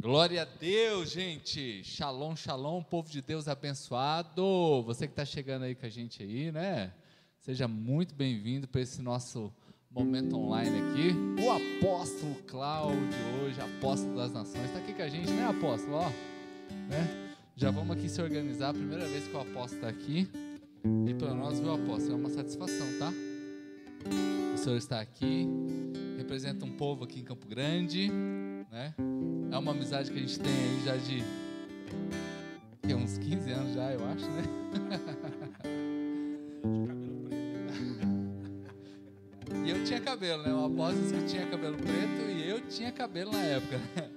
Glória a Deus, gente. Shalom, shalom, povo de Deus abençoado. Você que está chegando aí com a gente aí, né? Seja muito bem-vindo para esse nosso momento online aqui. O apóstolo Cláudio, hoje, apóstolo das nações, está aqui com a gente, né, apóstolo? Ó, né? Já vamos aqui se organizar. Primeira vez que o apóstolo está aqui. E para nós, viu, apóstolo? É uma satisfação, tá? O senhor está aqui, representa um povo aqui em Campo Grande, né? É uma amizade que a gente tem aí já de uns 15 anos já, eu acho, né? e eu tinha cabelo, né? O apóstolo que tinha cabelo preto e eu tinha cabelo na época. Né?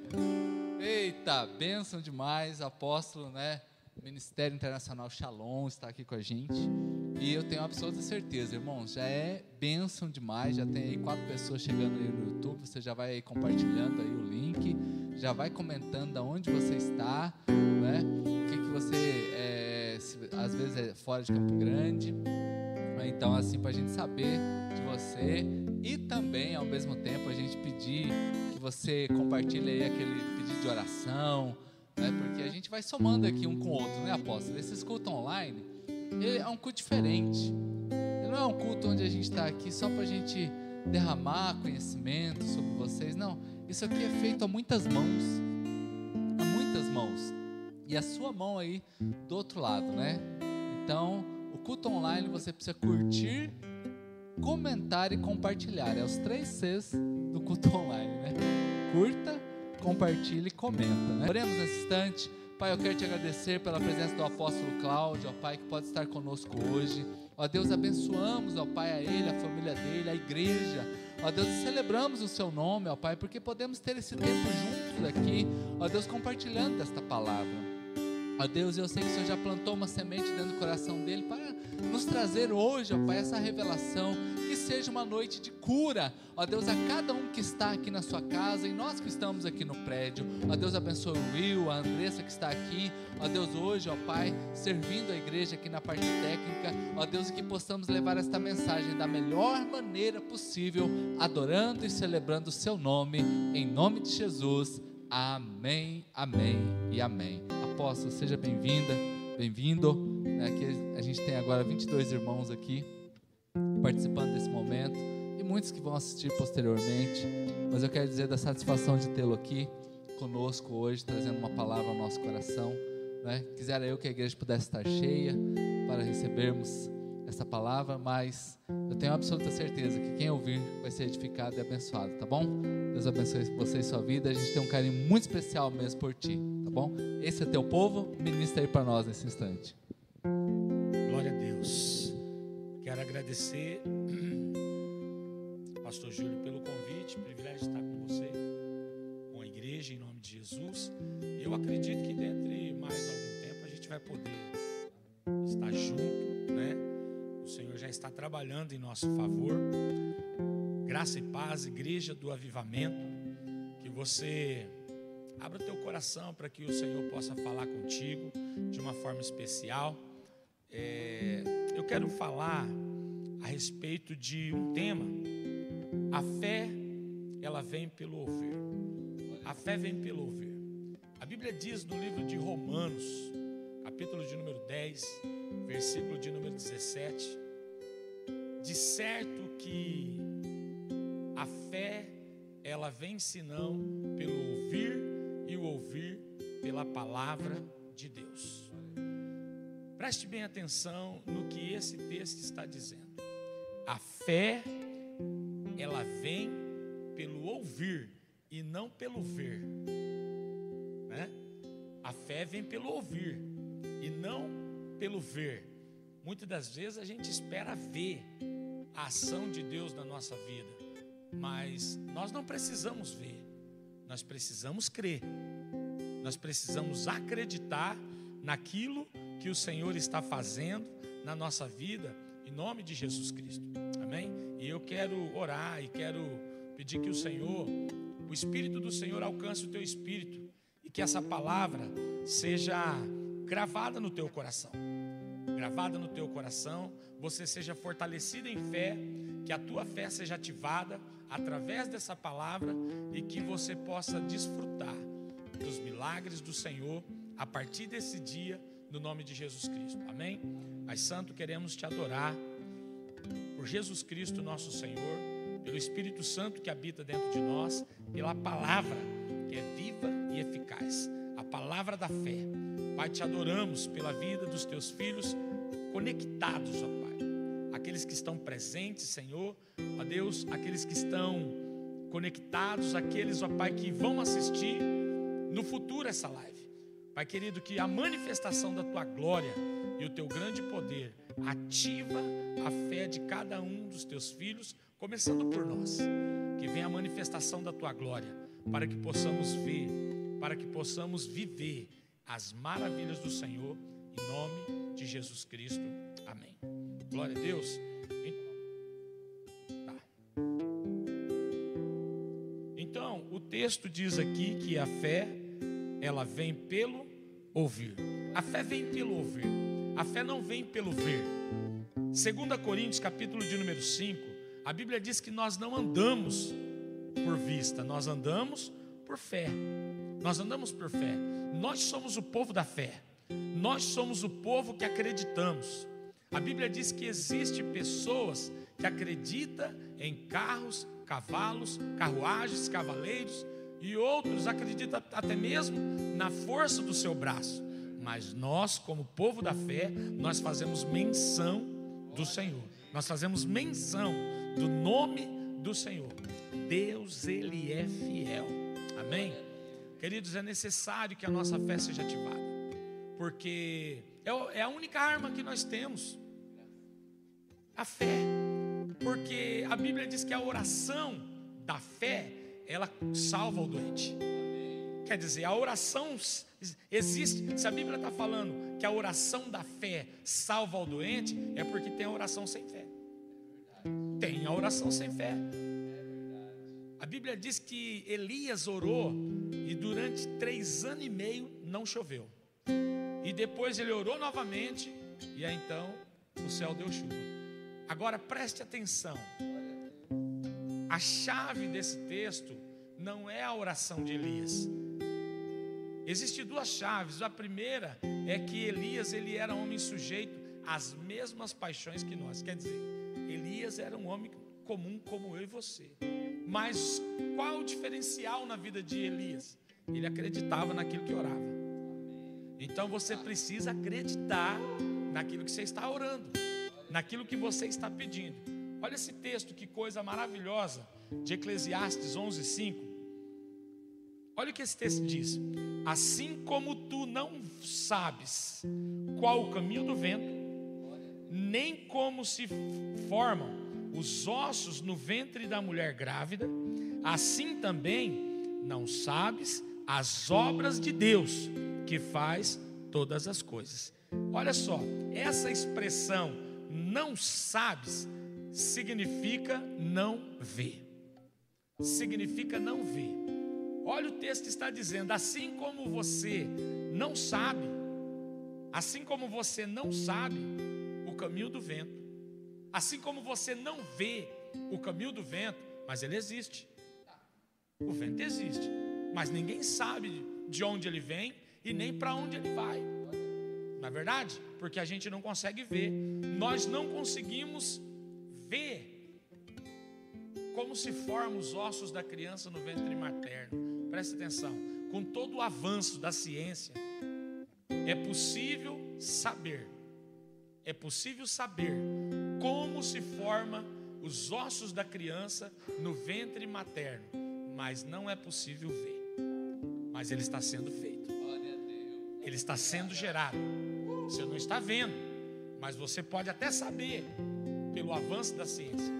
Eita, bênção demais, apóstolo, né? Ministério Internacional Shalom está aqui com a gente. E eu tenho absoluta certeza, irmãos, já é bênção demais. Já tem aí quatro pessoas chegando aí no YouTube. Você já vai compartilhando aí o link, já vai comentando aonde você está, né? O que, que você, é, se, às vezes é fora de Campo Grande. Então, assim, para a gente saber de você e também, ao mesmo tempo, a gente pedir que você compartilhe aí aquele pedido de oração, né? Porque a gente vai somando aqui um com o outro, né, apóstolo? Esse culto online ele é um culto diferente. Ele não é um culto onde a gente está aqui só para a gente derramar conhecimento sobre vocês. Não, isso aqui é feito a muitas mãos. A muitas mãos. E a sua mão aí do outro lado, né? Então, o culto online você precisa curtir, comentar e compartilhar. É os três Cs do culto online, né? Curta, compartilhe e comenta, né? Oremos nesse instante. Pai, eu quero te agradecer pela presença do apóstolo Cláudio, ó Pai, que pode estar conosco hoje. Ó Deus, abençoamos, ó Pai, a ele, a família dele, a igreja. Ó Deus, celebramos o seu nome, ó Pai, porque podemos ter esse tempo juntos aqui, ó Deus, compartilhando desta palavra. Ó Deus, eu sei que o Senhor já plantou uma semente dentro do coração dele para nos trazer hoje, ó Pai, essa revelação. Que seja uma noite de cura, ó Deus, a cada um que está aqui na sua casa e nós que estamos aqui no prédio. Ó Deus, abençoe o Will, a Andressa que está aqui. Ó Deus, hoje, ó Pai, servindo a igreja aqui na parte técnica. Ó Deus, que possamos levar esta mensagem da melhor maneira possível, adorando e celebrando o Seu nome, em nome de Jesus. Amém, amém e amém. Apóstolo, seja bem-vinda, bem-vindo. Aqui a gente tem agora 22 irmãos aqui participando desse momento e muitos que vão assistir posteriormente. Mas eu quero dizer da satisfação de tê-lo aqui conosco hoje, trazendo uma palavra ao nosso coração. Né? Quisera eu que a igreja pudesse estar cheia para recebermos essa palavra, mas eu tenho absoluta certeza que quem ouvir vai ser edificado e abençoado, tá bom? Deus abençoe você e sua vida. A gente tem um carinho muito especial mesmo por ti, tá bom? Esse é teu povo, ministra aí para nós nesse instante. Agradecer, Pastor Júlio, pelo convite, privilégio estar com você, com a igreja, em nome de Jesus. Eu acredito que dentro de mais algum tempo a gente vai poder estar junto, né? O Senhor já está trabalhando em nosso favor. Graça e paz, igreja do avivamento, que você abra o teu coração para que o Senhor possa falar contigo de uma forma especial. É, eu quero falar a respeito de um tema. A fé, ela vem pelo ouvir. A fé vem pelo ouvir. A Bíblia diz no livro de Romanos, capítulo de número 10, versículo de número 17, de certo que a fé ela vem senão pelo ouvir e o ouvir pela palavra de Deus. Preste bem atenção no que esse texto está dizendo. A fé ela vem pelo ouvir e não pelo ver. Né? A fé vem pelo ouvir e não pelo ver. Muitas das vezes a gente espera ver a ação de Deus na nossa vida, mas nós não precisamos ver, nós precisamos crer, nós precisamos acreditar naquilo que o Senhor está fazendo na nossa vida, nome de Jesus Cristo, amém? E eu quero orar e quero pedir que o Senhor, o Espírito do Senhor, alcance o teu espírito e que essa palavra seja gravada no teu coração. Gravada no teu coração, você seja fortalecido em fé, que a tua fé seja ativada através dessa palavra e que você possa desfrutar dos milagres do Senhor a partir desse dia, no nome de Jesus Cristo. Amém? Mas, Santo, queremos te adorar por Jesus Cristo, nosso Senhor, pelo Espírito Santo que habita dentro de nós, pela palavra que é viva e eficaz, a palavra da fé. Pai, te adoramos pela vida dos teus filhos conectados, ó Pai. Aqueles que estão presentes, Senhor, ó Deus, aqueles que estão conectados, aqueles, ó Pai, que vão assistir no futuro essa live. Pai querido, que a manifestação da tua glória e o teu grande poder ativa a fé de cada um dos teus filhos, começando por nós. Que venha a manifestação da tua glória, para que possamos ver, para que possamos viver as maravilhas do Senhor, em nome de Jesus Cristo. Amém. Glória a Deus. Então, o texto diz aqui que a fé ela vem pelo ouvir. A fé vem pelo ouvir. A fé não vem pelo ver. 2 Coríntios, capítulo de número 5, a Bíblia diz que nós não andamos por vista, nós andamos por fé. Nós andamos por fé. Nós somos o povo da fé. Nós somos o povo que acreditamos. A Bíblia diz que existe pessoas que acreditam em carros, cavalos, carruagens, cavaleiros, e outros acreditam até mesmo na força do seu braço. Mas nós, como povo da fé, nós fazemos menção do Senhor. Nós fazemos menção do nome do Senhor. Deus, Ele é fiel. Amém? Queridos, é necessário que a nossa fé seja ativada. Porque é, é a única arma que nós temos. A fé. Porque a Bíblia diz que a oração da fé ela salva o doente. Quer dizer, a oração existe. Se a Bíblia está falando que a oração da fé salva o doente, é porque tem a oração sem fé. Tem a oração sem fé. A Bíblia diz que Elias orou e durante três anos e meio não choveu. E depois ele orou novamente e aí então o céu deu chuva. Agora preste atenção. A chave desse texto não é a oração de Elias. Existem duas chaves. A primeira é que Elias ele era homem sujeito às mesmas paixões que nós. Quer dizer, Elias era um homem comum como eu e você. Mas qual o diferencial na vida de Elias? Ele acreditava naquilo que orava. Então você precisa acreditar naquilo que você está orando, naquilo que você está pedindo. Olha esse texto, que coisa maravilhosa, de Eclesiastes 11, 5. Olha o que esse texto diz: Assim como tu não sabes qual o caminho do vento, nem como se formam os ossos no ventre da mulher grávida, assim também não sabes as obras de Deus que faz todas as coisas. Olha só, essa expressão não sabes significa não ver. Significa não ver. Olha o texto está dizendo: assim como você não sabe, assim como você não sabe o caminho do vento, assim como você não vê o caminho do vento, mas ele existe. O vento existe, mas ninguém sabe de onde ele vem e nem para onde ele vai. Não é verdade? Porque a gente não consegue ver. Nós não conseguimos ver como se formam os ossos da criança no ventre materno. Preste atenção, com todo o avanço da ciência, é possível saber, é possível saber como se forma os ossos da criança no ventre materno, mas não é possível ver. Mas ele está sendo feito. Ele está sendo gerado. Você não está vendo, mas você pode até saber pelo avanço da ciência.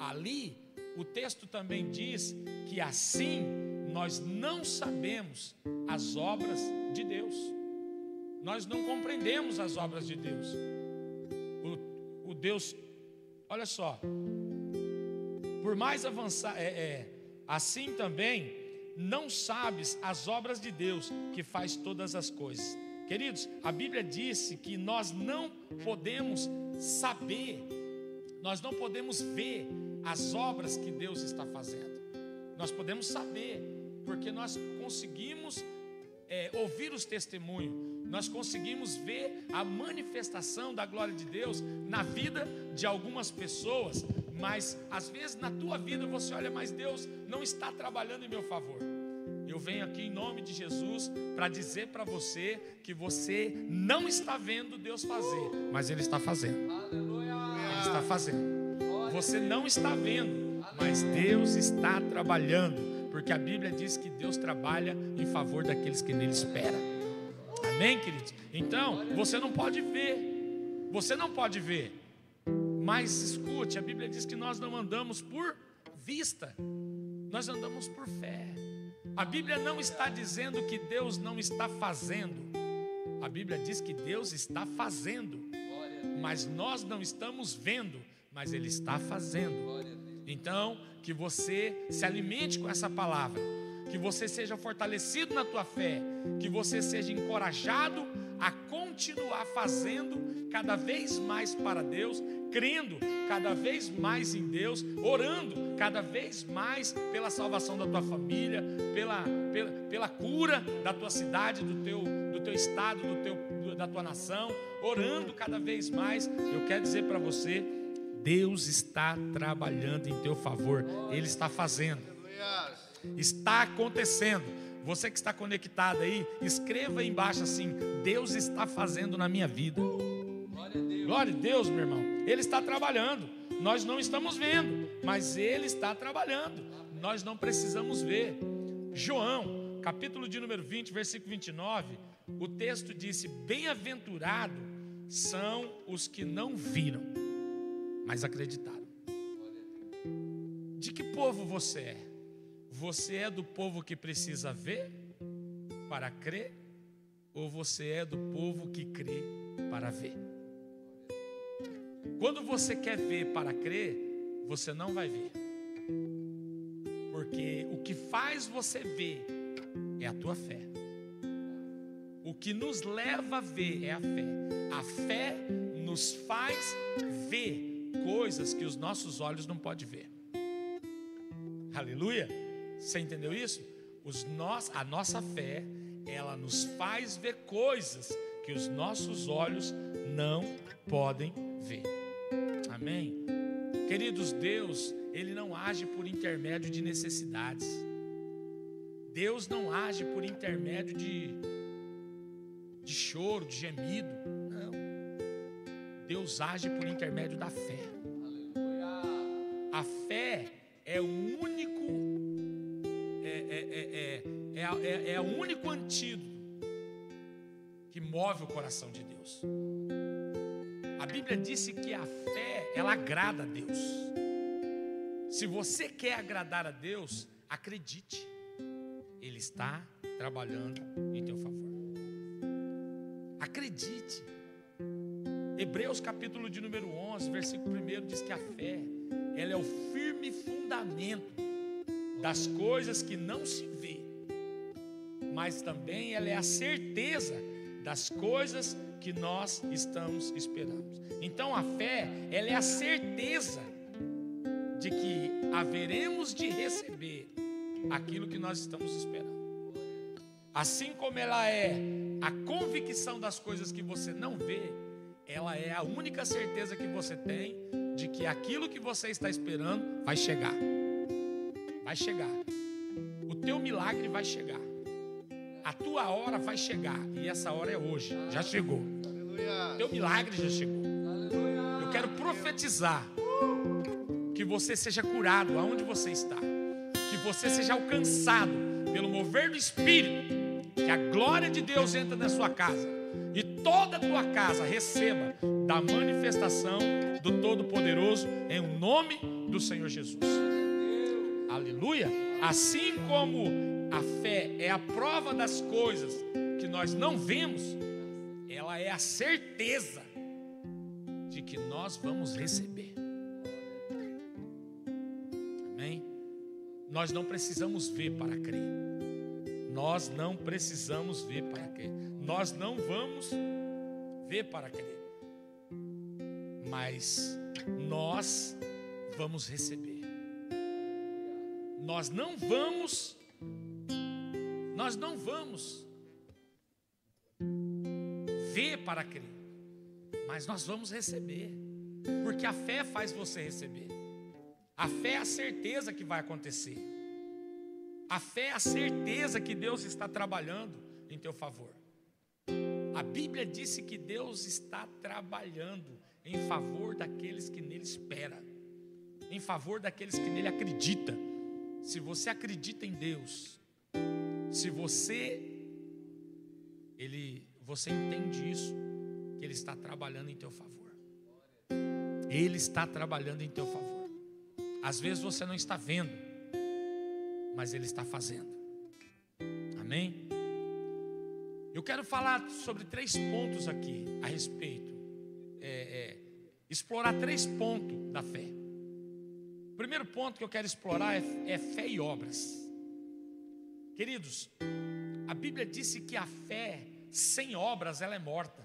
Ali, o texto também diz que assim nós não sabemos as obras de Deus. Nós não compreendemos as obras de Deus. O, o Deus, olha só, por mais avançar, é, é, assim também não sabes as obras de Deus que faz todas as coisas. Queridos, a Bíblia disse que nós não podemos saber nós não podemos ver as obras que Deus está fazendo. Nós podemos saber, porque nós conseguimos é, ouvir os testemunhos, nós conseguimos ver a manifestação da glória de Deus na vida de algumas pessoas, mas às vezes na tua vida você olha, mas Deus não está trabalhando em meu favor. Eu venho aqui em nome de Jesus para dizer para você que você não está vendo Deus fazer, mas Ele está fazendo. Ele está fazendo. Você não está vendo, mas Deus está trabalhando, porque a Bíblia diz que Deus trabalha em favor daqueles que nele esperam. Amém, queridos? Então, você não pode ver, você não pode ver, mas escute: a Bíblia diz que nós não andamos por vista, nós andamos por fé. A Bíblia não está dizendo que Deus não está fazendo. A Bíblia diz que Deus está fazendo. Mas nós não estamos vendo, mas Ele está fazendo. Então, que você se alimente com essa palavra, que você seja fortalecido na tua fé, que você seja encorajado a continuar fazendo cada vez mais para Deus, crendo cada vez mais em Deus, orando cada vez mais pela salvação da tua família, pela, pela, pela cura da tua cidade, do teu, do teu estado, do teu, da tua nação, orando cada vez mais. Eu quero dizer para você, Deus está trabalhando em teu favor, Ele está fazendo, está acontecendo. Você que está conectado aí, escreva aí embaixo assim: Deus está fazendo na minha vida. Glória a Deus, meu irmão. Ele está trabalhando. Nós não estamos vendo, mas Ele está trabalhando. Nós não precisamos ver. João, capítulo de número 20, versículo 29, o texto disse: Bem-aventurado são os que não viram, mas acreditaram. De que povo você é? Você é do povo que precisa ver para crer? Ou você é do povo que crê para ver? Quando você quer ver para crer, você não vai ver. Porque o que faz você ver é a tua fé. O que nos leva a ver é a fé. A fé nos faz ver coisas que os nossos olhos não podem ver. Aleluia. Você entendeu isso? Os nós, a nossa fé, ela nos faz ver coisas que os nossos olhos não podem ver. Amém? Queridos, Deus, Ele não age por intermédio de necessidades. Deus não age por intermédio de, de choro, de gemido. Deus age por intermédio da fé. A fé é o único é, é, é, é o único antídoto que move o coração de Deus. A Bíblia disse que a fé, ela agrada a Deus. Se você quer agradar a Deus, acredite, Ele está trabalhando em teu favor. Acredite. Hebreus capítulo de número 11, versículo 1 diz que a fé, ela é o firme fundamento das coisas que não se vê, mas também ela é a certeza das coisas que nós estamos esperando. Então a fé, ela é a certeza de que haveremos de receber aquilo que nós estamos esperando. Assim como ela é a convicção das coisas que você não vê, ela é a única certeza que você tem de que aquilo que você está esperando vai chegar. Vai chegar. O teu milagre vai chegar. A tua hora vai chegar. E essa hora é hoje. Já chegou. O teu milagre já chegou. Eu quero profetizar que você seja curado aonde você está. Que você seja alcançado pelo mover do Espírito. Que a glória de Deus entre na sua casa. Toda a tua casa receba da manifestação do Todo-Poderoso em o nome do Senhor Jesus. Aleluia. Assim como a fé é a prova das coisas que nós não vemos, ela é a certeza de que nós vamos receber. Amém? Nós não precisamos ver para crer. Nós não precisamos ver para crer. Nós não vamos ver para crer. Mas nós vamos receber nós não vamos, nós não vamos ver para crer. Mas nós vamos receber, porque a fé faz você receber. A fé é a certeza que vai acontecer. A fé é a certeza que Deus está trabalhando em teu favor. A Bíblia disse que Deus está trabalhando em favor daqueles que nele espera, em favor daqueles que nele acredita. Se você acredita em Deus, se você ele você entende isso, que ele está trabalhando em teu favor. Ele está trabalhando em teu favor. Às vezes você não está vendo, mas ele está fazendo. Amém? Eu quero falar sobre três pontos aqui a respeito, é, é, explorar três pontos da fé. O primeiro ponto que eu quero explorar é, é fé e obras. Queridos, a Bíblia disse que a fé sem obras ela é morta.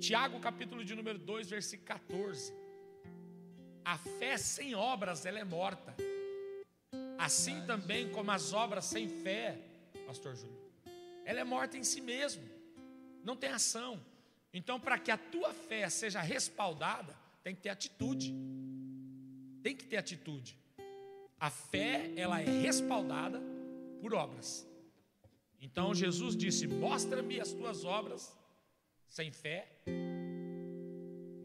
Tiago, capítulo de número 2, versículo 14. A fé sem obras ela é morta. Assim também como as obras sem fé, pastor Júlio, ela é morta em si mesmo. Não tem ação. Então, para que a tua fé seja respaldada, tem que ter atitude. Tem que ter atitude. A fé, ela é respaldada por obras. Então Jesus disse: Mostra-me as tuas obras sem fé,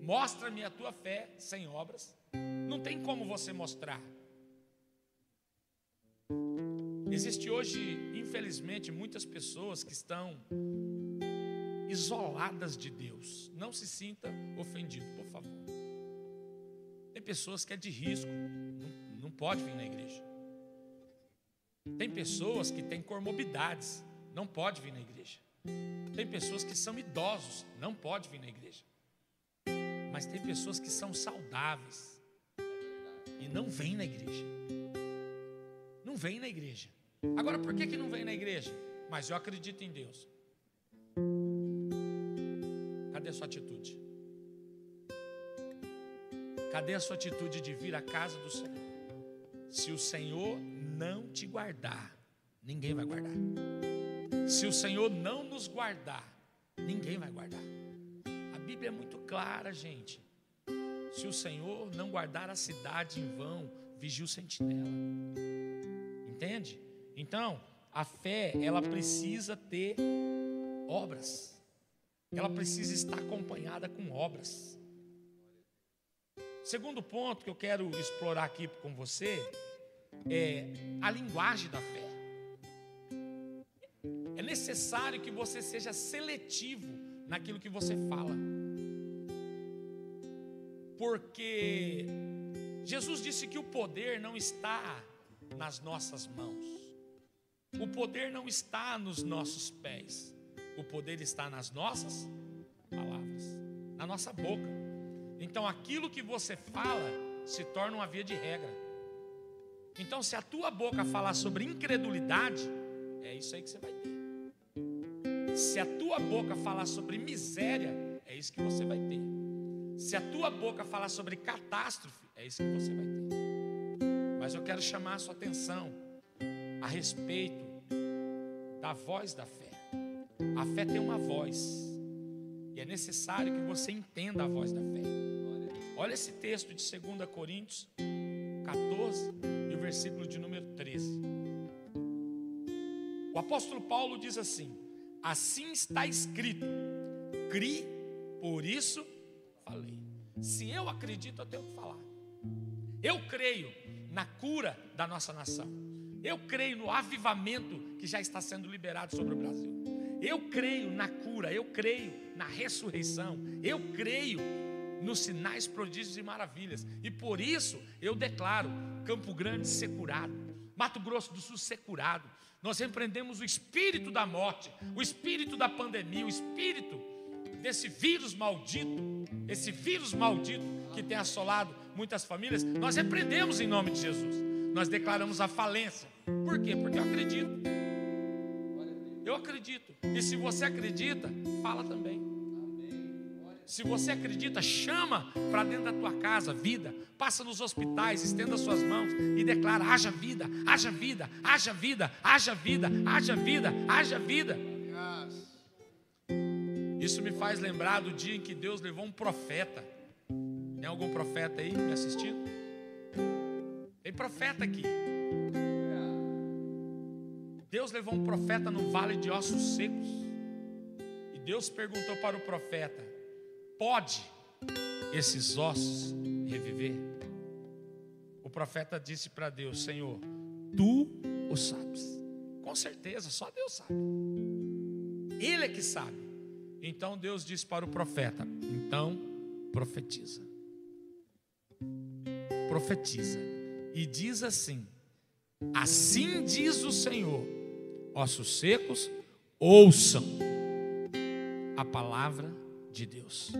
mostra-me a tua fé sem obras. Não tem como você mostrar. Existe hoje, infelizmente, muitas pessoas que estão isoladas de Deus. Não se sinta ofendido, por favor. Tem pessoas que é de risco, não, não pode vir na igreja. Tem pessoas que têm comorbidades, não pode vir na igreja. Tem pessoas que são idosos, não pode vir na igreja. Mas tem pessoas que são saudáveis e não vêm na igreja. Não vêm na igreja. Agora, por que, que não vem na igreja? Mas eu acredito em Deus. Cadê a sua atitude? Cadê a sua atitude de vir à casa do Senhor? Se o Senhor não te guardar, ninguém vai guardar. Se o Senhor não nos guardar, ninguém vai guardar. A Bíblia é muito clara, gente. Se o Senhor não guardar a cidade em vão, vigia o sentinela. Entende? Então, a fé, ela precisa ter obras. Ela precisa estar acompanhada com obras. Segundo ponto que eu quero explorar aqui com você é a linguagem da fé. É necessário que você seja seletivo naquilo que você fala. Porque Jesus disse que o poder não está nas nossas mãos. O poder não está nos nossos pés, o poder está nas nossas palavras, na nossa boca. Então aquilo que você fala se torna uma via de regra. Então, se a tua boca falar sobre incredulidade, é isso aí que você vai ter. Se a tua boca falar sobre miséria, é isso que você vai ter. Se a tua boca falar sobre catástrofe, é isso que você vai ter. Mas eu quero chamar a sua atenção a respeito da voz da fé. A fé tem uma voz. E é necessário que você entenda a voz da fé. Olha esse texto de 2 Coríntios 14 e o versículo de número 13. O apóstolo Paulo diz assim: Assim está escrito: Cri, por isso falei. Se eu acredito, eu tenho que falar. Eu creio na cura da nossa nação. Eu creio no avivamento que já está sendo liberado sobre o Brasil. Eu creio na cura, eu creio na ressurreição, eu creio nos sinais, prodígios e maravilhas. E por isso eu declaro Campo Grande ser curado, Mato Grosso do Sul ser curado. Nós repreendemos o espírito da morte, o espírito da pandemia, o espírito desse vírus maldito, esse vírus maldito que tem assolado muitas famílias. Nós repreendemos em nome de Jesus nós declaramos a falência. Por quê? Porque eu acredito. Eu acredito. E se você acredita, fala também. Se você acredita, chama para dentro da tua casa vida, passa nos hospitais, estenda suas mãos e declara: haja vida, haja vida, haja vida, haja vida, haja vida, haja vida. Isso me faz lembrar do dia em que Deus levou um profeta. Tem algum profeta aí me assistindo? Tem profeta aqui. Deus levou um profeta no vale de ossos secos. E Deus perguntou para o profeta: Pode esses ossos reviver? O profeta disse para Deus: Senhor, tu o sabes. Com certeza, só Deus sabe. Ele é que sabe. Então Deus disse para o profeta: Então profetiza. Profetiza. E diz assim: Assim diz o Senhor: ossos secos, ouçam a palavra de Deus.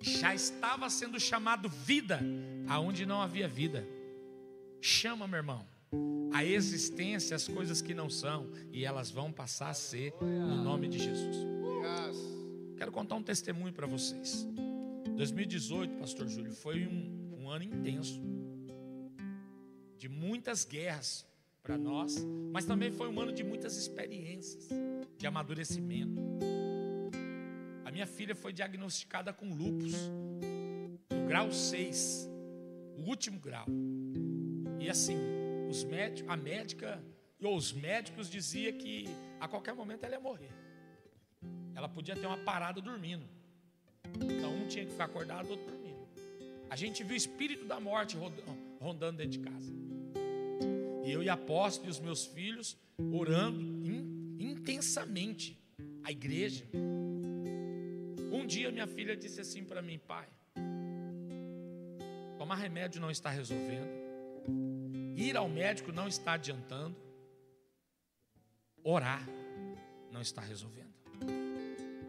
Já estava sendo chamado vida aonde não havia vida. Chama, meu irmão, a existência as coisas que não são e elas vão passar a ser no nome de Jesus. Quero contar um testemunho para vocês. 2018, Pastor Júlio, foi um, ano intenso de muitas guerras para nós, mas também foi um ano de muitas experiências, de amadurecimento. A minha filha foi diagnosticada com lupus, no grau 6, o último grau. E assim, os médicos, a médica ou os médicos dizia que a qualquer momento ela ia morrer. Ela podia ter uma parada dormindo. Então um tinha que ficar acordado, outro dormindo. A gente viu o espírito da morte rondando dentro de casa. E eu e a apóstolo e os meus filhos orando intensamente. A igreja. Um dia minha filha disse assim para mim, pai, tomar remédio não está resolvendo, ir ao médico não está adiantando, orar não está resolvendo.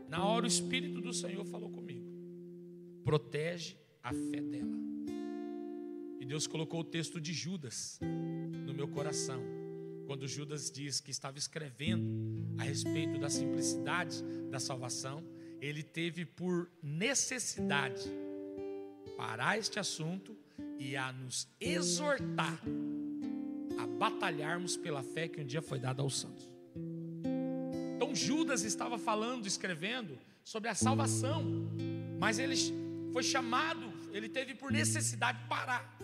Na hora o Espírito do Senhor falou comigo, protege a fé dela. E Deus colocou o texto de Judas no meu coração, quando Judas diz que estava escrevendo a respeito da simplicidade da salvação ele teve por necessidade parar este assunto e a nos exortar a batalharmos pela fé que um dia foi dada aos santos. Então Judas estava falando, escrevendo sobre a salvação, mas ele foi chamado, ele teve por necessidade parar.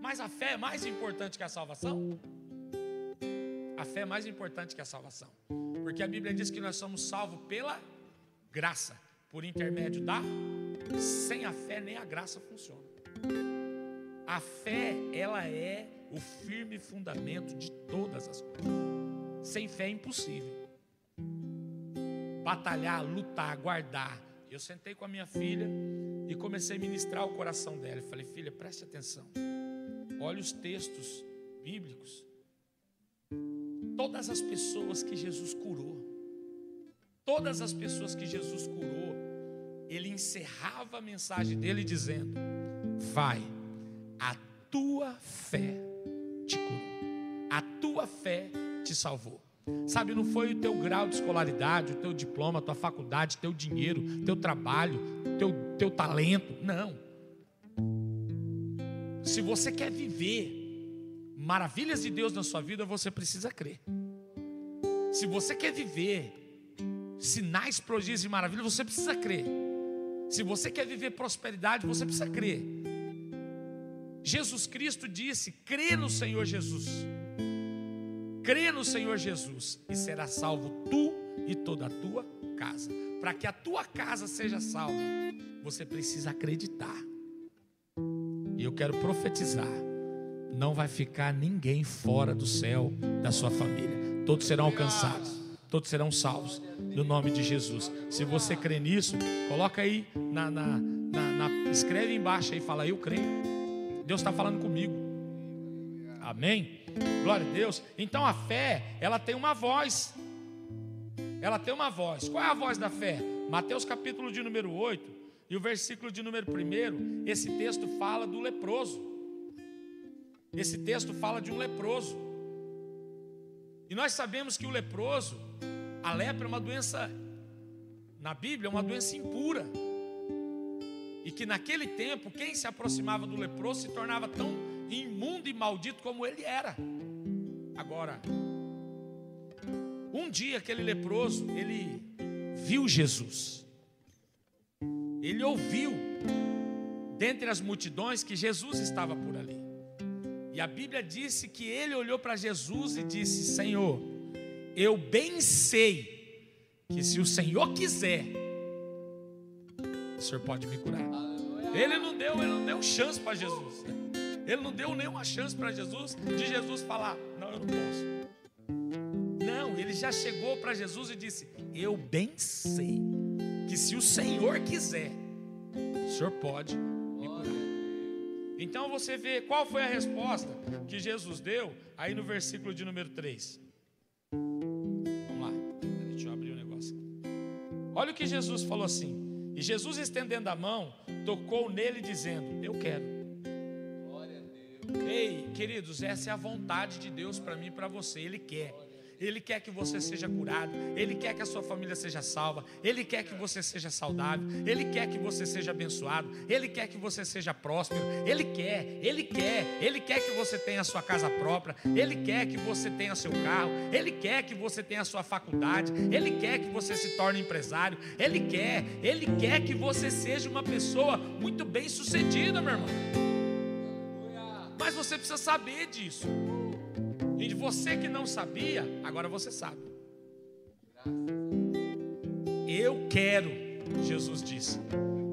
Mas a fé é mais importante que a salvação? A fé é mais importante que a salvação, porque a Bíblia diz que nós somos salvos pela graça, por intermédio da. Sem a fé, nem a graça funciona. A fé, ela é o firme fundamento de todas as coisas. Sem fé é impossível. Batalhar, lutar, guardar. Eu sentei com a minha filha e comecei a ministrar o coração dela. Eu falei, filha, preste atenção. Olha os textos bíblicos. Todas as pessoas que Jesus curou, todas as pessoas que Jesus curou, ele encerrava a mensagem dele dizendo: Vai, a tua fé te curou, a tua fé te salvou. Sabe, não foi o teu grau de escolaridade, o teu diploma, a tua faculdade, teu dinheiro, teu trabalho, teu, teu talento. Não. Se você quer viver maravilhas de Deus na sua vida, você precisa crer. Se você quer viver sinais, prodígios e maravilhas, você precisa crer. Se você quer viver prosperidade, você precisa crer. Jesus Cristo disse: crê no Senhor Jesus. Crê no Senhor Jesus e será salvo tu e toda a tua casa. Para que a tua casa seja salva, você precisa acreditar. E eu quero profetizar: não vai ficar ninguém fora do céu da sua família. Todos serão alcançados, todos serão salvos no nome de Jesus. Se você crê nisso, coloca aí na, na, na, na escreve embaixo aí, fala eu creio. Deus está falando comigo. Amém. Glória a Deus. Então a fé, ela tem uma voz. Ela tem uma voz. Qual é a voz da fé? Mateus capítulo de número 8 e o versículo de número 1, esse texto fala do leproso. Esse texto fala de um leproso. E nós sabemos que o leproso, a lepra é uma doença, na Bíblia, é uma doença impura. E que naquele tempo, quem se aproximava do leproso se tornava tão imundo e maldito como ele era. Agora, Um dia aquele leproso, ele viu Jesus. Ele ouviu dentre as multidões que Jesus estava por ali. E a Bíblia disse que ele olhou para Jesus e disse: Senhor, eu bem sei que se o Senhor quiser, o Senhor pode me curar. Ele não deu, ele não deu chance para Jesus. Ele não deu nenhuma chance para Jesus de Jesus falar: Não, eu não posso. Não, ele já chegou para Jesus e disse: Eu bem sei que se o Senhor quiser, o Senhor pode me curar. Então você vê qual foi a resposta que Jesus deu aí no versículo de número 3. Vamos lá, deixa eu abrir o um negócio. Olha o que Jesus falou assim. E Jesus, estendendo a mão, tocou nele, dizendo: Eu quero. Ei, queridos, essa é a vontade de Deus para mim e para você. Ele quer. Ele quer que você seja curado, Ele quer que a sua família seja salva, Ele quer que você seja saudável, Ele quer que você seja abençoado, Ele quer que você seja próspero, Ele quer, Ele quer, Ele quer que você tenha a sua casa própria, Ele quer que você tenha seu carro, Ele quer que você tenha a sua faculdade, Ele quer que você se torne empresário, Ele quer, Ele quer que você seja uma pessoa muito bem sucedida, meu irmão. Mas você precisa saber disso. E de você que não sabia, agora você sabe. Eu quero, Jesus disse.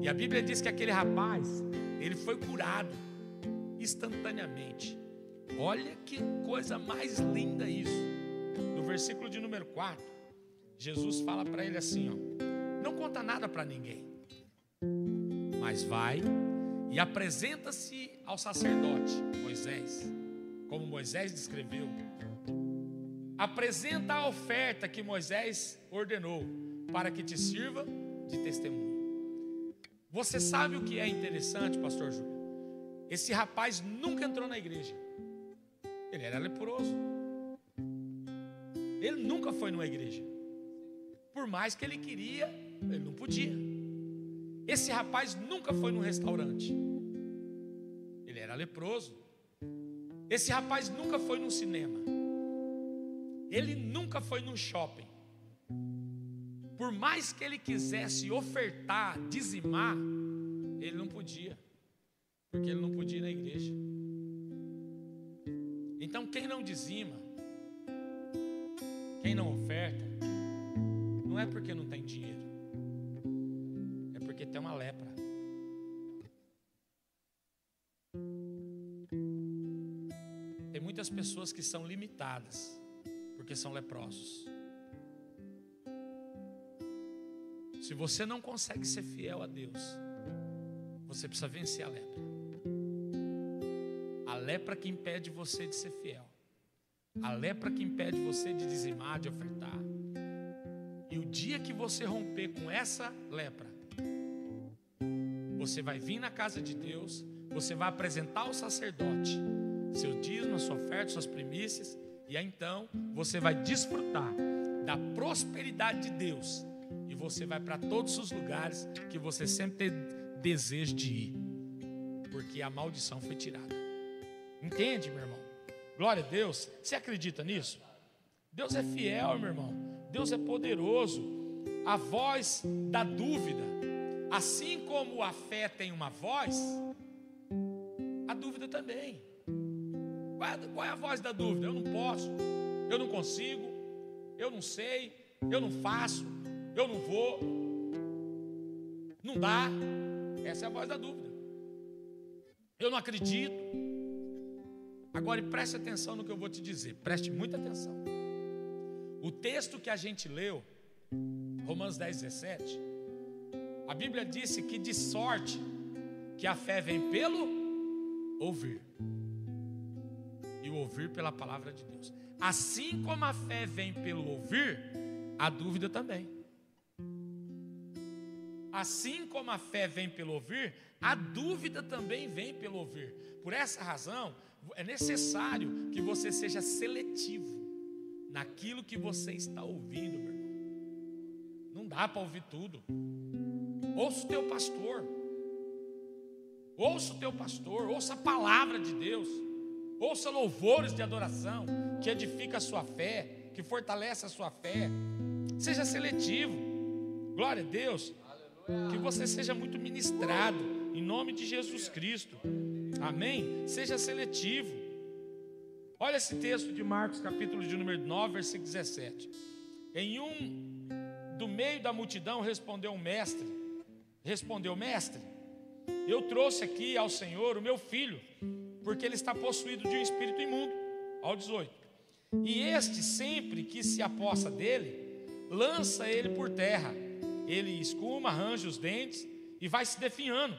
E a Bíblia diz que aquele rapaz, ele foi curado instantaneamente. Olha que coisa mais linda isso. No versículo de número 4, Jesus fala para ele assim, ó: Não conta nada para ninguém. Mas vai e apresenta-se ao sacerdote Moisés como Moisés descreveu, apresenta a oferta que Moisés ordenou para que te sirva de testemunho. Você sabe o que é interessante, pastor Júlio? Esse rapaz nunca entrou na igreja. Ele era leproso. Ele nunca foi numa igreja. Por mais que ele queria, ele não podia. Esse rapaz nunca foi num restaurante. Ele era leproso. Esse rapaz nunca foi num cinema. Ele nunca foi num shopping. Por mais que ele quisesse ofertar, dizimar, ele não podia. Porque ele não podia ir na igreja. Então, quem não dizima, quem não oferta, não é porque não tem dinheiro, é porque tem uma lepra. Muitas pessoas que são limitadas porque são leprosos. Se você não consegue ser fiel a Deus, você precisa vencer a lepra. A lepra que impede você de ser fiel. A lepra que impede você de dizimar, de ofertar. E o dia que você romper com essa lepra, você vai vir na casa de Deus, você vai apresentar ao sacerdote seu dízimo, sua oferta, suas primícias, e aí então você vai desfrutar da prosperidade de Deus, e você vai para todos os lugares que você sempre tem desejo de ir, porque a maldição foi tirada. Entende, meu irmão? Glória a Deus. Você acredita nisso? Deus é fiel, meu irmão. Deus é poderoso. A voz da dúvida, assim como a fé tem uma voz, a dúvida também. Qual é, a voz da dúvida? Eu não posso, eu não consigo, eu não sei, eu não faço, eu não vou, não dá. Essa é a voz da dúvida. Eu não acredito. Agora preste atenção no que eu vou te dizer, preste muita atenção. O texto que a gente leu, Romanos 10, 17, a Bíblia disse que de sorte que a fé vem pelo ouvir o ouvir pela palavra de Deus. Assim como a fé vem pelo ouvir, a dúvida também. Assim como a fé vem pelo ouvir, a dúvida também vem pelo ouvir. Por essa razão, é necessário que você seja seletivo naquilo que você está ouvindo, meu irmão. Não dá para ouvir tudo. Ouça o teu pastor. Ouça o teu pastor, ouça a palavra de Deus. Ouça louvores de adoração que edifica a sua fé, que fortalece a sua fé. Seja seletivo. Glória a Deus. Que você seja muito ministrado em nome de Jesus Cristo. Amém? Seja seletivo. Olha esse texto de Marcos, capítulo de número 9, versículo 17. Em um do meio da multidão respondeu um mestre. Respondeu, mestre, eu trouxe aqui ao Senhor o meu filho, porque ele está possuído de um espírito imundo. Ao 18. E este, sempre que se aposta dele, lança ele por terra. Ele escuma, arranja os dentes e vai se definhando.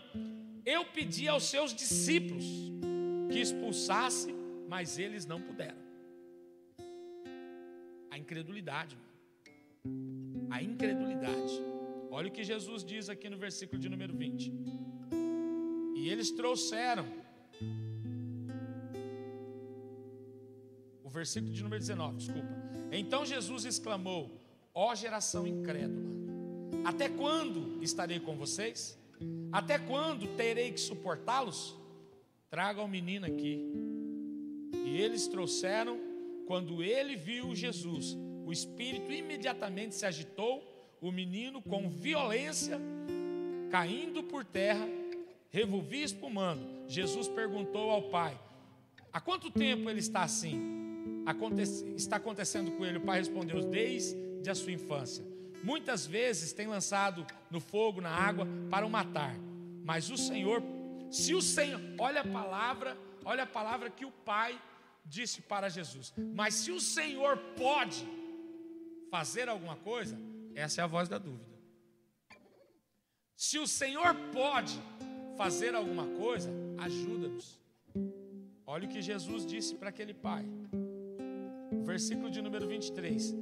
Eu pedi aos seus discípulos que expulsasse, mas eles não puderam. A incredulidade. A incredulidade. Olha o que Jesus diz aqui no versículo de número 20. E eles trouxeram. Versículo de número 19, desculpa. Então Jesus exclamou: Ó geração incrédula, até quando estarei com vocês? Até quando terei que suportá-los? Traga o menino aqui. E eles trouxeram, quando ele viu Jesus, o espírito imediatamente se agitou, o menino com violência, caindo por terra, revolvia espumando. Jesus perguntou ao pai: Há quanto tempo ele está assim? Está acontecendo com ele? O pai respondeu: Desde a sua infância. Muitas vezes tem lançado no fogo, na água, para o matar. Mas o Senhor, se o Senhor, olha a palavra, olha a palavra que o Pai disse para Jesus. Mas se o Senhor pode fazer alguma coisa, essa é a voz da dúvida. Se o Senhor pode fazer alguma coisa, ajuda-nos. Olha o que Jesus disse para aquele pai. Versículo de número 23.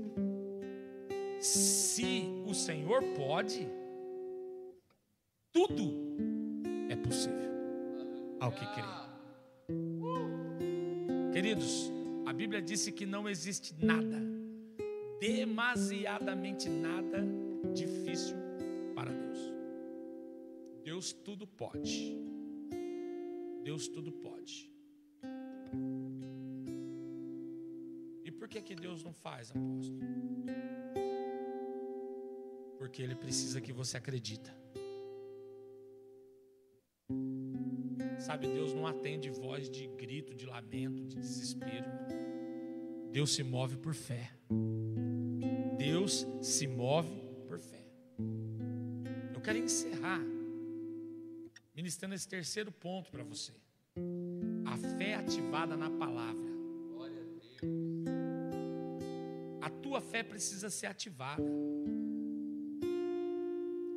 Se o Senhor pode, tudo é possível ao que crê. Queridos, a Bíblia disse que não existe nada, demasiadamente nada difícil para Deus. Deus tudo pode. Deus tudo pode. Que que Deus não faz, apóstolo? Porque Ele precisa que você acredita. Sabe, Deus não atende voz de grito, de lamento, de desespero. Deus se move por fé. Deus se move por fé. Eu quero encerrar ministrando esse terceiro ponto para você. A fé ativada na palavra. Fé precisa ser ativada.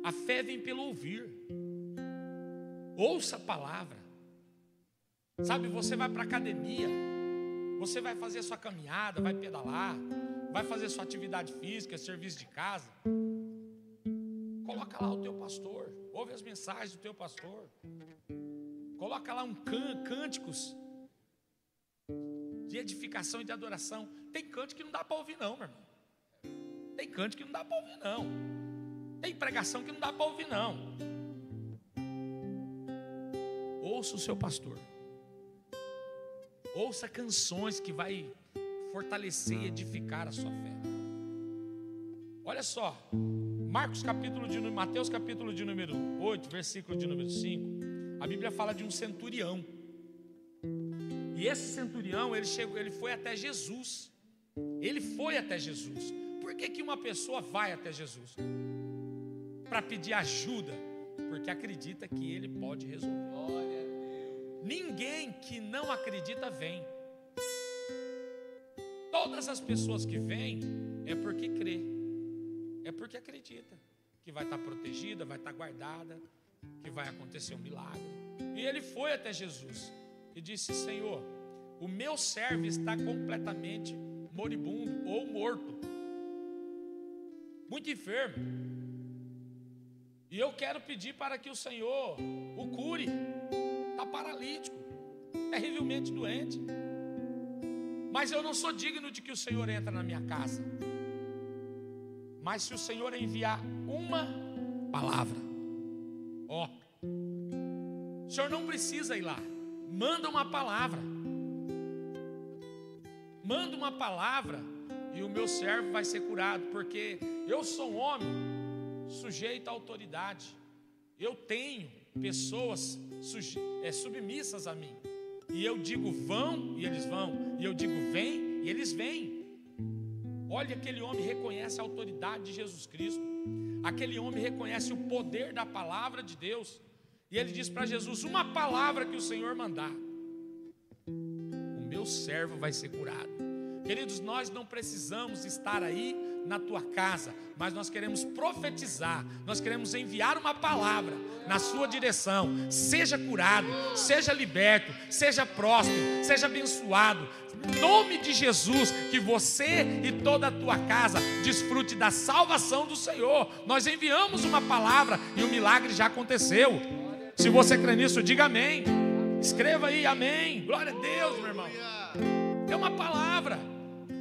A fé vem pelo ouvir. Ouça a palavra. Sabe, você vai para a academia, você vai fazer a sua caminhada, vai pedalar, vai fazer sua atividade física, serviço de casa. Coloca lá o teu pastor, ouve as mensagens do teu pastor. Coloca lá um can, cânticos de edificação e de adoração. Tem cântico que não dá para ouvir não, meu irmão. Tem cântico que não dá para ouvir não. Tem pregação que não dá para ouvir, não. Ouça o seu pastor. Ouça canções que vai fortalecer e edificar a sua fé. Olha só, Marcos capítulo de Mateus capítulo de número 8, versículo de número 5, a Bíblia fala de um centurião. E esse centurião, ele chegou, ele foi até Jesus. Ele foi até Jesus. Por que, que uma pessoa vai até Jesus? para pedir ajuda, porque acredita que Ele pode resolver. Ninguém que não acredita vem. Todas as pessoas que vêm é porque crê, é porque acredita que vai estar protegida, vai estar guardada, que vai acontecer um milagre. E ele foi até Jesus e disse: Senhor, o meu servo está completamente moribundo ou morto, muito enfermo. E eu quero pedir para que o Senhor o cure. Está paralítico, terrivelmente doente. Mas eu não sou digno de que o Senhor entre na minha casa. Mas se o Senhor enviar uma palavra, ó, o Senhor não precisa ir lá. Manda uma palavra. Manda uma palavra e o meu servo vai ser curado, porque eu sou um homem sujeito à autoridade. Eu tenho pessoas é, submissas a mim. E eu digo vão, e eles vão. E eu digo vem, e eles vêm. Olha, aquele homem reconhece a autoridade de Jesus Cristo. Aquele homem reconhece o poder da palavra de Deus. E ele diz para Jesus: Uma palavra que o Senhor mandar, o meu servo vai ser curado. Queridos, nós não precisamos estar aí na tua casa, mas nós queremos profetizar, nós queremos enviar uma palavra na sua direção. Seja curado, seja liberto, seja próspero, seja abençoado. Em nome de Jesus, que você e toda a tua casa desfrute da salvação do Senhor. Nós enviamos uma palavra e o milagre já aconteceu. Se você crê nisso, diga amém. Escreva aí, amém. Glória a Deus, meu irmão. É uma palavra.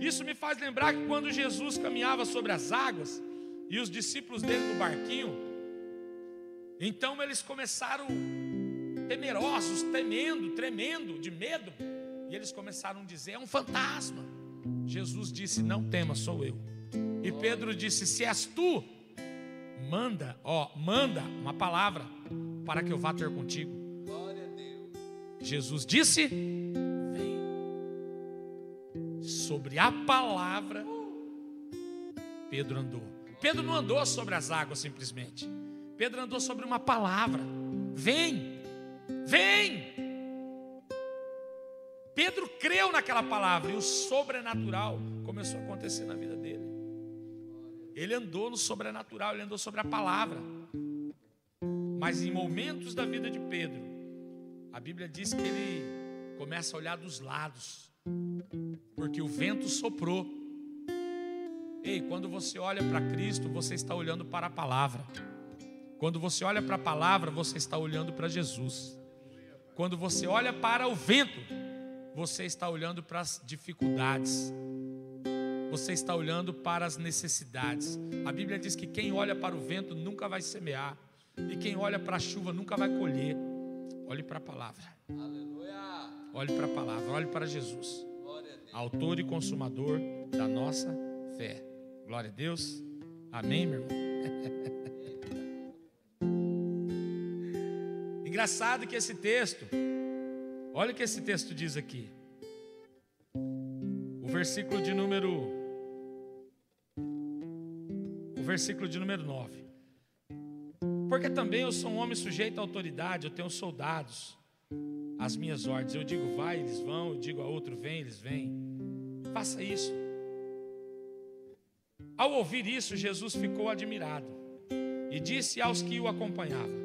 Isso me faz lembrar que quando Jesus caminhava sobre as águas e os discípulos dele no barquinho, então eles começaram temerosos, temendo, tremendo de medo, e eles começaram a dizer: é um fantasma. Jesus disse: Não tema, sou eu. E Pedro disse: Se és tu, manda, ó, manda uma palavra para que eu vá ter contigo. Jesus disse: sobre a palavra, Pedro andou. Pedro não andou sobre as águas simplesmente. Pedro andou sobre uma palavra. Vem, vem. Pedro creu naquela palavra e o sobrenatural começou a acontecer na vida dele. Ele andou no sobrenatural, ele andou sobre a palavra. Mas em momentos da vida de Pedro, a Bíblia diz que ele começa a olhar dos lados porque o vento soprou. Ei, quando você olha para Cristo, você está olhando para a palavra. Quando você olha para a palavra, você está olhando para Jesus. Quando você olha para o vento, você está olhando para as dificuldades. Você está olhando para as necessidades. A Bíblia diz que quem olha para o vento nunca vai semear, e quem olha para a chuva nunca vai colher. Olhe para a palavra. Aleluia. Olhe para a palavra, olhe para Jesus autor e consumador da nossa fé. Glória a Deus. Amém, meu irmão? Engraçado que esse texto, olha o que esse texto diz aqui. O versículo de número o versículo de número 9. Porque também eu sou um homem sujeito à autoridade, eu tenho soldados as minhas ordens. Eu digo, vai, eles vão. Eu digo a outro, vem, eles vêm. Faça isso. Ao ouvir isso, Jesus ficou admirado e disse aos que o acompanhavam: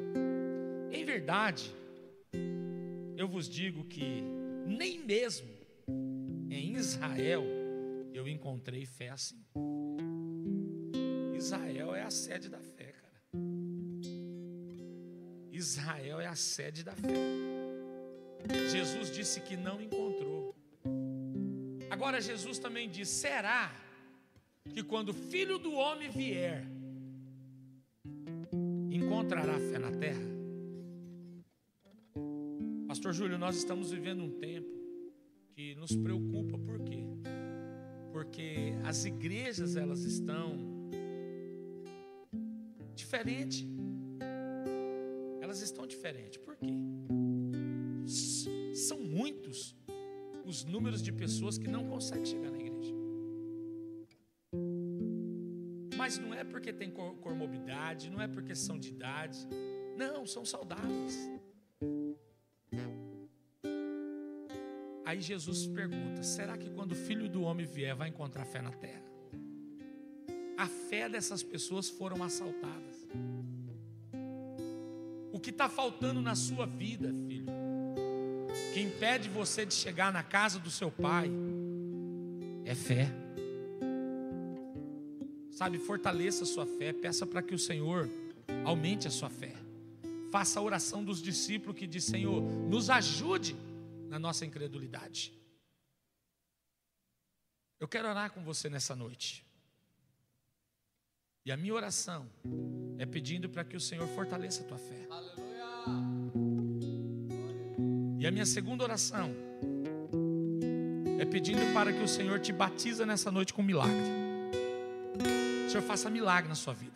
Em verdade, eu vos digo que nem mesmo em Israel eu encontrei fé assim. Israel é a sede da fé, cara. Israel é a sede da fé. Jesus disse que não encontrou. Agora Jesus também diz: será que quando o filho do homem vier, encontrará fé na terra? Pastor Júlio, nós estamos vivendo um tempo que nos preocupa, por quê? Porque as igrejas elas estão diferentes. Elas estão diferentes. Por quê? São muitos os números de pessoas que não conseguem chegar na igreja. Mas não é porque tem comorbidade, não é porque são de idade, não, são saudáveis. Aí Jesus pergunta: será que quando o filho do homem vier, vai encontrar fé na terra? A fé dessas pessoas foram assaltadas. O que está faltando na sua vida, filho? Que impede você de chegar na casa do seu pai é fé. Sabe, fortaleça a sua fé, peça para que o Senhor aumente a sua fé. Faça a oração dos discípulos que diz: Senhor, nos ajude na nossa incredulidade. Eu quero orar com você nessa noite. E a minha oração é pedindo para que o Senhor fortaleça a tua fé. Aleluia. E a minha segunda oração é pedindo para que o Senhor te batiza nessa noite com milagre. O Senhor faça milagre na sua vida.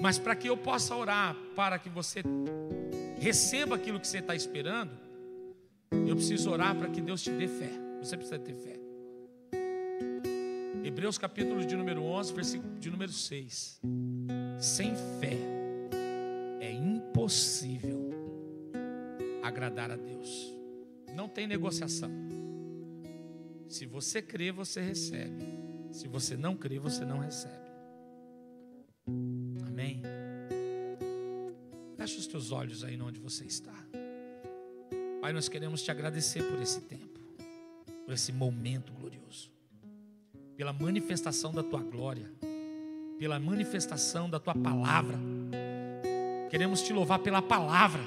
Mas para que eu possa orar para que você receba aquilo que você está esperando, eu preciso orar para que Deus te dê fé. Você precisa ter fé. Hebreus capítulo de número 11, versículo de número 6. Sem fé é impossível agradar a Deus. Não tem negociação. Se você crê, você recebe. Se você não crê, você não recebe. Amém. Feche os teus olhos aí onde você está. Pai, nós queremos te agradecer por esse tempo, por esse momento glorioso, pela manifestação da tua glória, pela manifestação da tua palavra. Queremos te louvar pela palavra,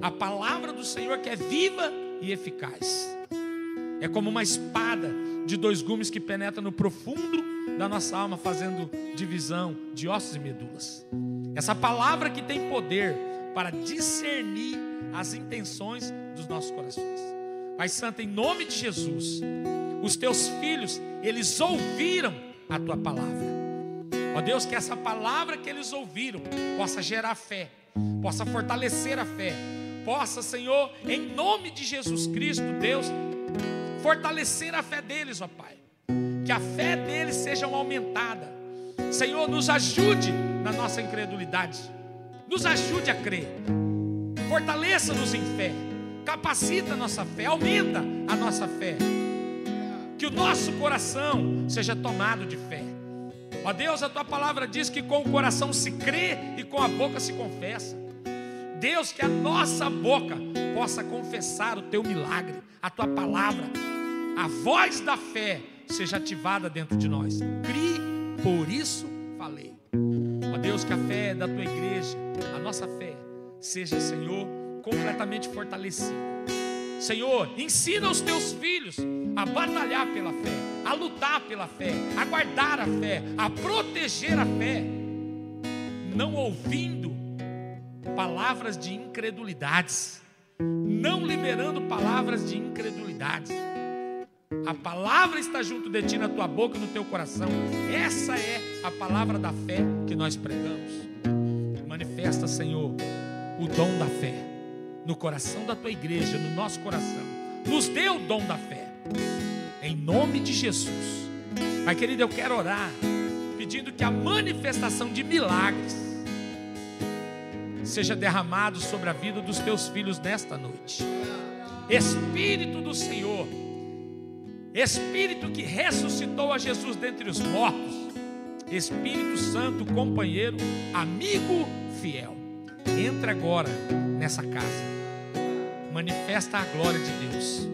a palavra do Senhor que é viva e eficaz. É como uma espada de dois gumes que penetra no profundo da nossa alma, fazendo divisão de ossos e medulas. Essa palavra que tem poder para discernir as intenções dos nossos corações. Pai Santo, em nome de Jesus, os teus filhos, eles ouviram a tua palavra. Ó Deus, que essa palavra que eles ouviram possa gerar fé, possa fortalecer a fé, possa, Senhor, em nome de Jesus Cristo, Deus, fortalecer a fé deles, ó Pai. Que a fé deles seja aumentada. Senhor, nos ajude na nossa incredulidade. Nos ajude a crer. Fortaleça-nos em fé. Capacita a nossa fé, aumenta a nossa fé. Que o nosso coração seja tomado de fé. Ó Deus, a tua palavra diz que com o coração se crê e com a boca se confessa. Deus, que a nossa boca possa confessar o teu milagre, a tua palavra, a voz da fé seja ativada dentro de nós. Crie, por isso falei. Ó Deus, que a fé da tua igreja, a nossa fé, seja, Senhor, completamente fortalecida. Senhor, ensina os teus filhos a batalhar pela fé, a lutar pela fé, a guardar a fé, a proteger a fé, não ouvindo palavras de incredulidades, não liberando palavras de incredulidades. A palavra está junto de ti na tua boca e no teu coração. Essa é a palavra da fé que nós pregamos. Manifesta, Senhor, o dom da fé no coração da tua igreja, no nosso coração. Nos dê o dom da fé. Em nome de Jesus. Pai querido, eu quero orar pedindo que a manifestação de milagres seja derramado sobre a vida dos teus filhos nesta noite. Espírito do Senhor, Espírito que ressuscitou a Jesus dentre os mortos, Espírito Santo, companheiro, amigo fiel, entra agora nessa casa, manifesta a glória de Deus.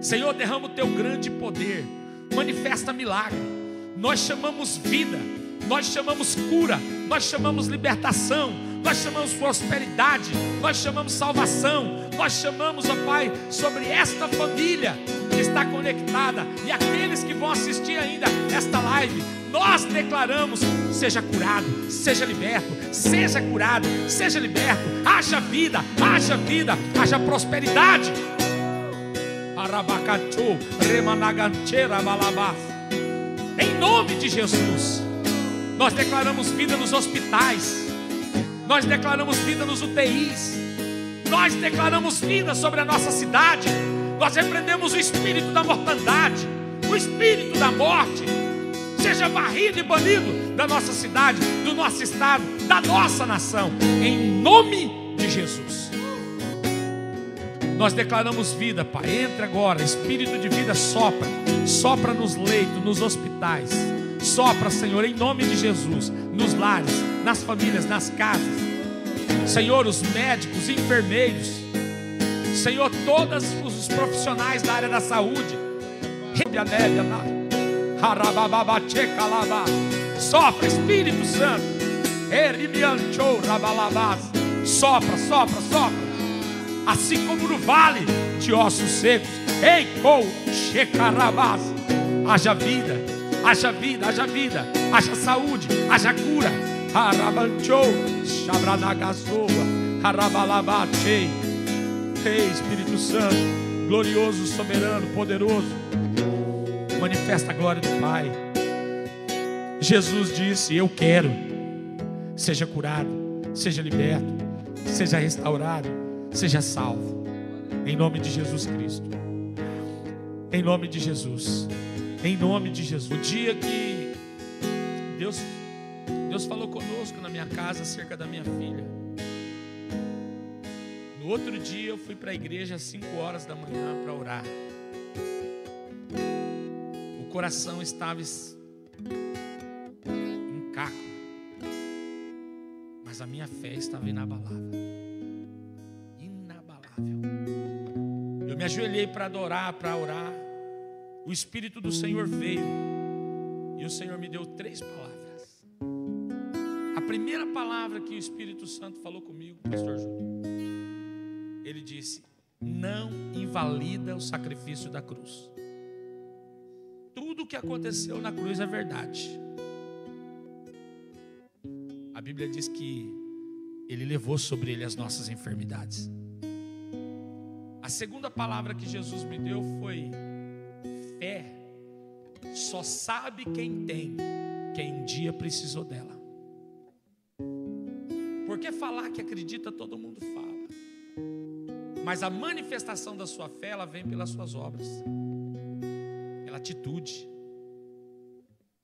Senhor, derrama o teu grande poder, manifesta milagre. Nós chamamos vida, nós chamamos cura, nós chamamos libertação, nós chamamos prosperidade, nós chamamos salvação, nós chamamos, ó Pai, sobre esta família que está conectada e aqueles que vão assistir ainda esta live, nós declaramos: seja curado, seja liberto, seja curado, seja liberto, haja vida, haja vida, haja prosperidade. Balabás. Em nome de Jesus, nós declaramos vida nos hospitais, nós declaramos vida nos UTIs, nós declaramos vida sobre a nossa cidade, nós repreendemos o espírito da mortandade, o espírito da morte, seja varrido e banido da nossa cidade, do nosso estado, da nossa nação, em nome de Jesus. Nós declaramos vida, Pai. Entra agora, Espírito de vida sopra, sopra nos leitos, nos hospitais, sopra, Senhor, em nome de Jesus, nos lares, nas famílias, nas casas. Senhor, os médicos, enfermeiros, Senhor, todos os profissionais da área da saúde, sopra, Espírito Santo, sopra, sopra, sopra. Assim como no vale de ossos secos. Ei, Shekarabás, haja vida, haja vida, haja vida, haja saúde, haja cura. Harabanchou, Shabranagasoa, Harabalabachei. Ei, Espírito Santo, glorioso, soberano, poderoso. Manifesta a glória do Pai. Jesus disse: Eu quero. Seja curado, seja liberto, seja restaurado, seja salvo. Em nome de Jesus Cristo. Em nome de Jesus. Em nome de Jesus. O dia que Deus, Deus falou conosco na minha casa acerca da minha filha. No outro dia eu fui para a igreja às 5 horas da manhã para orar. O coração estava em caco. Mas a minha fé estava inabalável. Inabalável. Eu me ajoelhei para adorar, para orar. O Espírito do Senhor veio. E o Senhor me deu três palavras. Primeira palavra que o Espírito Santo falou comigo, Pastor Júnior, ele disse: Não invalida o sacrifício da cruz. Tudo o que aconteceu na cruz é verdade. A Bíblia diz que ele levou sobre ele as nossas enfermidades. A segunda palavra que Jesus me deu foi: fé só sabe quem tem, quem um dia precisou dela. Porque falar que acredita todo mundo fala. Mas a manifestação da sua fé, ela vem pelas suas obras. Pela atitude.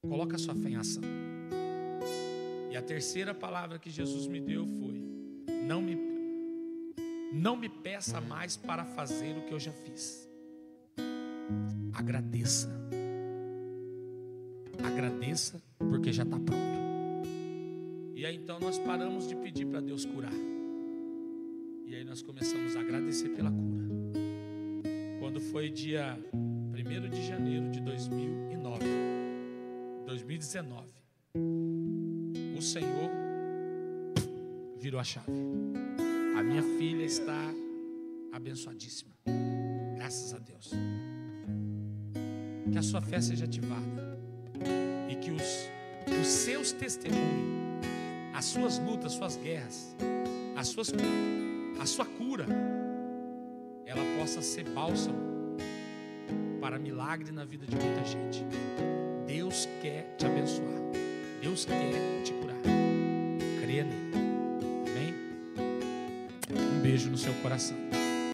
Coloca a sua fé em ação. E a terceira palavra que Jesus me deu foi: não me não me peça mais para fazer o que eu já fiz. Agradeça. Agradeça porque já está pronto. E aí então nós paramos de pedir para Deus curar. E aí nós começamos a agradecer pela cura. Quando foi dia 1 de janeiro de 2009, 2019, o Senhor virou a chave. A minha filha está abençoadíssima. Graças a Deus. Que a sua fé seja ativada. E que os, os seus testemunhos, as suas lutas, suas guerras, as suas, a sua cura, ela possa ser bálsamo para milagre na vida de muita gente. Deus quer te abençoar. Deus quer te curar. Creia nele. Amém? Um beijo no seu coração.